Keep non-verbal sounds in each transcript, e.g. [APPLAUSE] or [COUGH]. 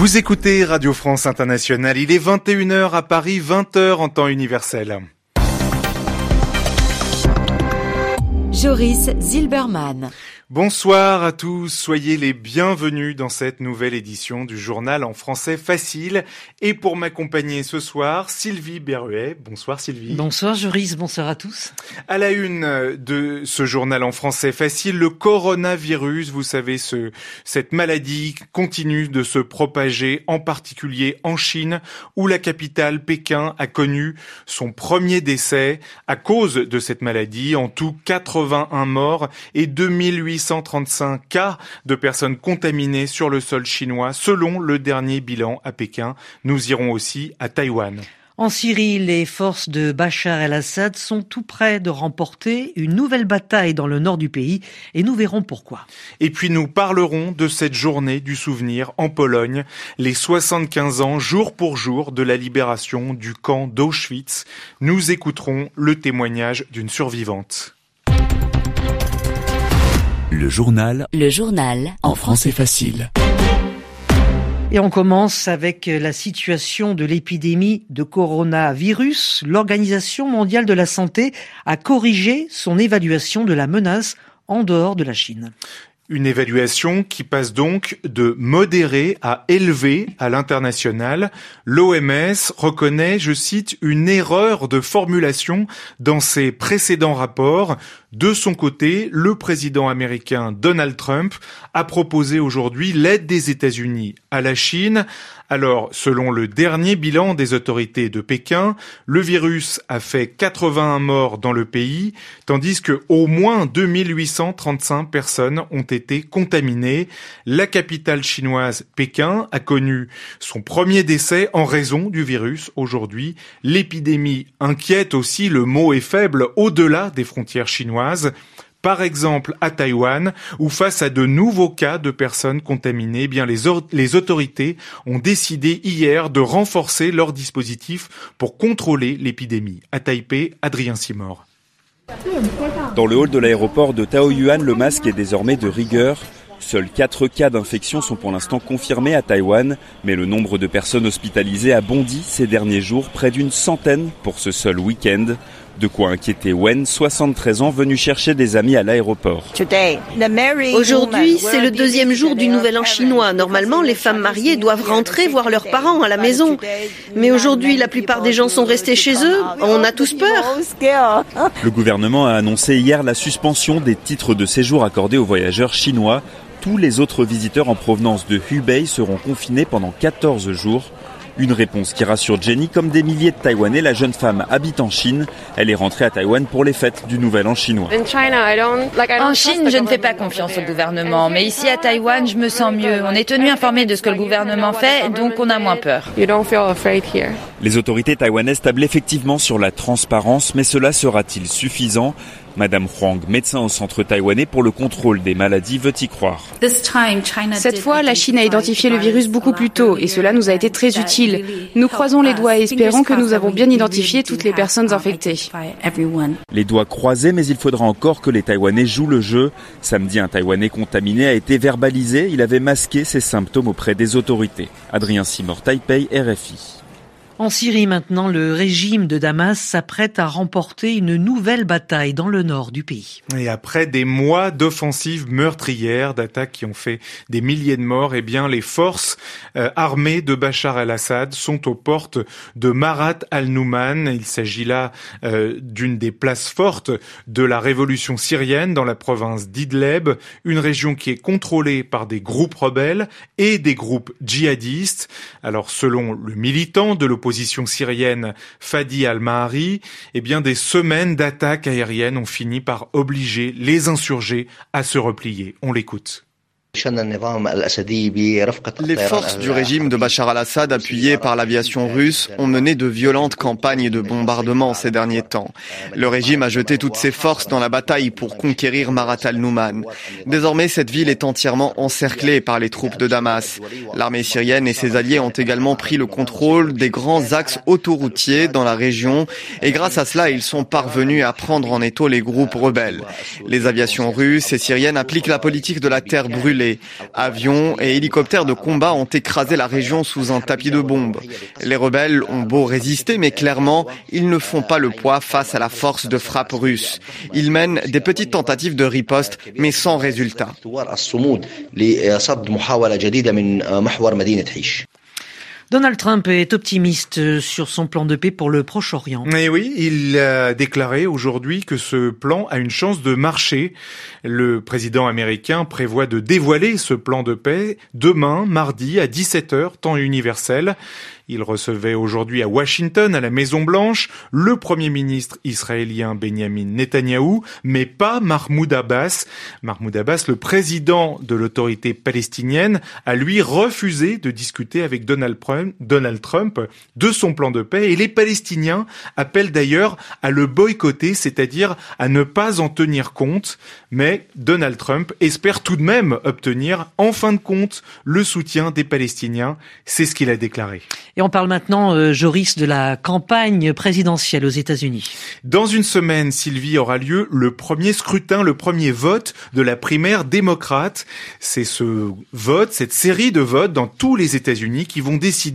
Vous écoutez Radio France Internationale, il est 21h à Paris, 20h en temps universel. Joris Zilberman. Bonsoir à tous, soyez les bienvenus dans cette nouvelle édition du journal en français facile. Et pour m'accompagner ce soir, Sylvie Berruet. Bonsoir Sylvie. Bonsoir Joris, bonsoir à tous. À la une de ce journal en français facile, le coronavirus, vous savez, ce, cette maladie continue de se propager, en particulier en Chine, où la capitale Pékin a connu son premier décès à cause de cette maladie. En tout, 81 morts et 2800 835 cas de personnes contaminées sur le sol chinois, selon le dernier bilan à Pékin. Nous irons aussi à Taïwan. En Syrie, les forces de Bachar el-Assad sont tout près de remporter une nouvelle bataille dans le nord du pays et nous verrons pourquoi. Et puis nous parlerons de cette journée du souvenir en Pologne, les 75 ans jour pour jour de la libération du camp d'Auschwitz. Nous écouterons le témoignage d'une survivante. Le journal. Le journal. En français facile. Et on commence avec la situation de l'épidémie de coronavirus. L'Organisation mondiale de la santé a corrigé son évaluation de la menace en dehors de la Chine. Une évaluation qui passe donc de modéré à élevé à l'international. L'OMS reconnaît, je cite, une erreur de formulation dans ses précédents rapports. De son côté, le président américain Donald Trump a proposé aujourd'hui l'aide des États-Unis à la Chine alors, selon le dernier bilan des autorités de Pékin, le virus a fait 81 morts dans le pays, tandis que au moins 2835 personnes ont été contaminées. La capitale chinoise, Pékin, a connu son premier décès en raison du virus aujourd'hui. L'épidémie inquiète aussi, le mot est faible, au-delà des frontières chinoises par exemple à Taïwan, où face à de nouveaux cas de personnes contaminées, eh les autorités ont décidé hier de renforcer leur dispositif pour contrôler l'épidémie. À Taipei, Adrien Simor. Dans le hall de l'aéroport de Taoyuan, le masque est désormais de rigueur. Seuls 4 cas d'infection sont pour l'instant confirmés à Taïwan, mais le nombre de personnes hospitalisées a bondi ces derniers jours, près d'une centaine pour ce seul week-end. De quoi inquiéter Wen, 73 ans, venu chercher des amis à l'aéroport. Aujourd'hui, c'est le deuxième jour du Nouvel An chinois. Normalement, les femmes mariées doivent rentrer voir leurs parents à la maison. Mais aujourd'hui, la plupart des gens sont restés chez eux. On a tous peur. [LAUGHS] Le gouvernement a annoncé hier la suspension des titres de séjour accordés aux voyageurs chinois. Tous les autres visiteurs en provenance de Hubei seront confinés pendant 14 jours. Une réponse qui rassure Jenny comme des milliers de Taïwanais. La jeune femme habite en Chine. Elle est rentrée à Taïwan pour les fêtes du Nouvel An chinois. En Chine, je ne fais pas confiance au gouvernement, mais ici à Taïwan, je me sens mieux. On est tenu informé de ce que le gouvernement fait, donc on a moins peur. Les autorités taïwanaises tablent effectivement sur la transparence, mais cela sera-t-il suffisant? Madame Huang, médecin au centre taïwanais pour le contrôle des maladies, veut y croire. Cette fois, la Chine a identifié le virus beaucoup plus tôt et cela nous a été très utile. Nous croisons les doigts et espérons que nous avons bien identifié toutes les personnes infectées. Les doigts croisés, mais il faudra encore que les Taïwanais jouent le jeu. Samedi, un Taïwanais contaminé a été verbalisé. Il avait masqué ses symptômes auprès des autorités. Adrien Simor, Taipei, RFI. En Syrie maintenant, le régime de Damas s'apprête à remporter une nouvelle bataille dans le nord du pays. Et après des mois d'offensives meurtrières, d'attaques qui ont fait des milliers de morts, eh bien les forces euh, armées de Bachar el-Assad sont aux portes de Marat al-Nouman. Il s'agit là euh, d'une des places fortes de la révolution syrienne dans la province d'Idleb, une région qui est contrôlée par des groupes rebelles et des groupes djihadistes. Alors selon le militant de l'opposition position syrienne Fadi al-Mahari, eh bien des semaines d'attaques aériennes ont fini par obliger les insurgés à se replier. On l'écoute. Les forces du régime de Bachar al-Assad, appuyées par l'aviation russe, ont mené de violentes campagnes de bombardement ces derniers temps. Le régime a jeté toutes ses forces dans la bataille pour conquérir Marat al-Nouman. Désormais, cette ville est entièrement encerclée par les troupes de Damas. L'armée syrienne et ses alliés ont également pris le contrôle des grands axes autoroutiers dans la région et grâce à cela, ils sont parvenus à prendre en étau les groupes rebelles. Les aviations russes et syriennes appliquent la politique de la terre brûlée brûlés. Avions et hélicoptères de combat ont écrasé la région sous un tapis de bombes. Les rebelles ont beau résister, mais clairement, ils ne font pas le poids face à la force de frappe russe. Ils mènent des petites tentatives de riposte, mais sans résultat. Donald Trump est optimiste sur son plan de paix pour le Proche-Orient. Mais oui, il a déclaré aujourd'hui que ce plan a une chance de marcher. Le président américain prévoit de dévoiler ce plan de paix demain, mardi, à 17h, temps universel. Il recevait aujourd'hui à Washington, à la Maison Blanche, le premier ministre israélien Benjamin Netanyahou, mais pas Mahmoud Abbas. Mahmoud Abbas, le président de l'autorité palestinienne, a lui refusé de discuter avec Donald Trump de son plan de paix et les Palestiniens appellent d'ailleurs à le boycotter, c'est-à-dire à ne pas en tenir compte. Mais Donald Trump espère tout de même obtenir en fin de compte le soutien des Palestiniens. C'est ce qu'il a déclaré. Et on parle maintenant, euh, Joris, de la campagne présidentielle aux États-Unis. Dans une semaine, Sylvie, aura lieu le premier scrutin, le premier vote de la primaire démocrate. C'est ce vote, cette série de votes dans tous les États-Unis qui vont décider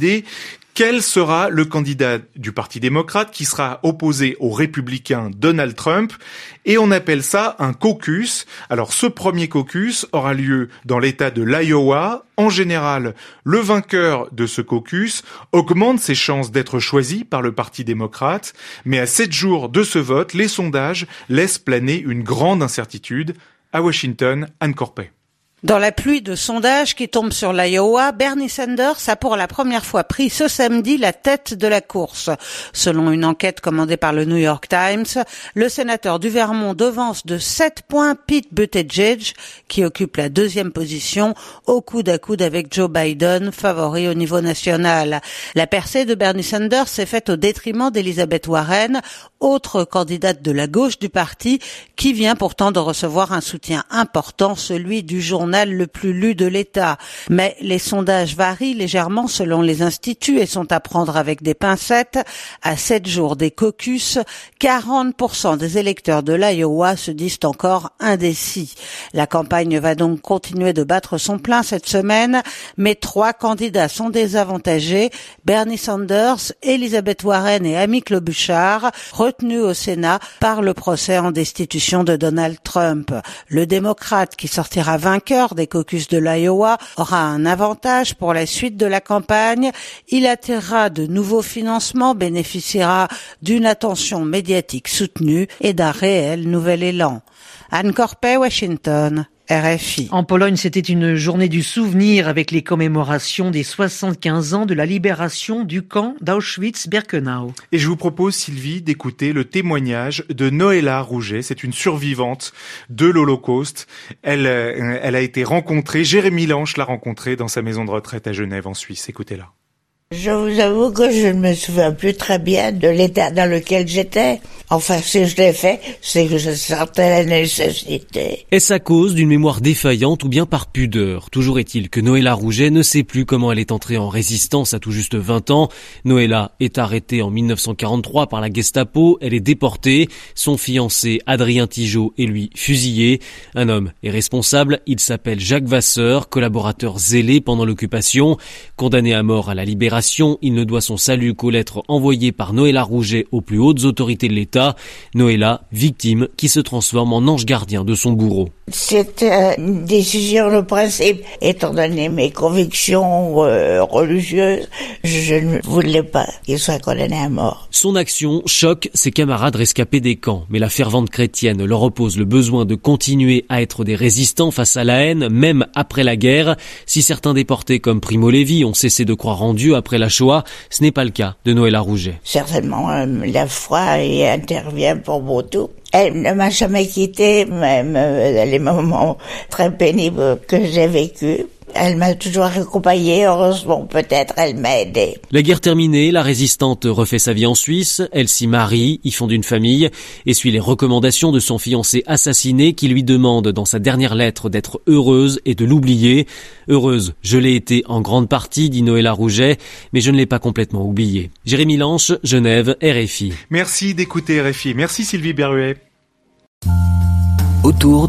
quel sera le candidat du Parti démocrate qui sera opposé au républicain Donald Trump et on appelle ça un caucus. Alors ce premier caucus aura lieu dans l'État de l'Iowa. En général, le vainqueur de ce caucus augmente ses chances d'être choisi par le Parti démocrate, mais à sept jours de ce vote, les sondages laissent planer une grande incertitude. À Washington, Anne Corpet. Dans la pluie de sondages qui tombent sur l'Iowa, Bernie Sanders a pour la première fois pris ce samedi la tête de la course. Selon une enquête commandée par le New York Times, le sénateur du Vermont devance de 7 points Pete Buttigieg, qui occupe la deuxième position, au coude à coude avec Joe Biden, favori au niveau national. La percée de Bernie Sanders s'est faite au détriment d'Elizabeth Warren, autre candidate de la gauche du parti, qui vient pourtant de recevoir un soutien important, celui du journal le plus lu de l'État. Mais les sondages varient légèrement selon les instituts et sont à prendre avec des pincettes. À sept jours des caucus, 40% des électeurs de l'Iowa se disent encore indécis. La campagne va donc continuer de battre son plein cette semaine, mais trois candidats sont désavantagés. Bernie Sanders, Elizabeth Warren et Amy Klobuchar, retenus au Sénat par le procès en destitution de Donald Trump. Le démocrate qui sortira vainqueur des caucus de l'Iowa aura un avantage pour la suite de la campagne. Il attirera de nouveaux financements, bénéficiera d'une attention médiatique soutenue et d'un réel nouvel élan. Anne Corpet, Washington. RFI. En Pologne, c'était une journée du souvenir avec les commémorations des 75 ans de la libération du camp d'Auschwitz-Birkenau. Et je vous propose, Sylvie, d'écouter le témoignage de Noëlla Rouget. C'est une survivante de l'Holocauste. Elle, euh, elle a été rencontrée, Jérémy Lanche l'a rencontrée dans sa maison de retraite à Genève, en Suisse. Écoutez-la. Je vous avoue que je ne me souviens plus très bien de l'état dans lequel j'étais. Enfin, si je l'ai fait, c'est que je sentais la nécessité. Est-ce à cause d'une mémoire défaillante ou bien par pudeur? Toujours est-il que Noëlla Rouget ne sait plus comment elle est entrée en résistance à tout juste 20 ans. Noëlla est arrêtée en 1943 par la Gestapo, elle est déportée. Son fiancé Adrien Tigeot est lui fusillé. Un homme est responsable, il s'appelle Jacques Vasseur, collaborateur zélé pendant l'occupation. Condamné à mort à la libération il ne doit son salut qu'aux lettres envoyées par Noëlla Rouget aux plus hautes autorités de l'État. Noëlla, victime, qui se transforme en ange gardien de son bourreau. C'est une décision de principe. Étant donné mes convictions euh, religieuses, je ne voulais pas qu'il soit condamné à mort. Son action choque ses camarades rescapés des camps, mais la fervente chrétienne leur oppose le besoin de continuer à être des résistants face à la haine, même après la guerre. Si certains déportés comme Primo Levi ont cessé de croire en Dieu après la Shoah, ce n'est pas le cas de Noël Rouget. Certainement, euh, la foi y intervient pour beaucoup. Elle ne m'a jamais quitté, même euh, les moments très pénibles que j'ai vécus. Elle m'a toujours accompagné, heureusement peut-être elle m'a aidé. La guerre terminée, la résistante refait sa vie en Suisse, elle s'y marie, y fonde une famille et suit les recommandations de son fiancé assassiné qui lui demande dans sa dernière lettre d'être heureuse et de l'oublier. Heureuse, je l'ai été en grande partie, dit Noëlla Rouget, mais je ne l'ai pas complètement oublié. Jérémy Lanche, Genève, RFI. Merci d'écouter RFI. Merci Sylvie Berruet. Autour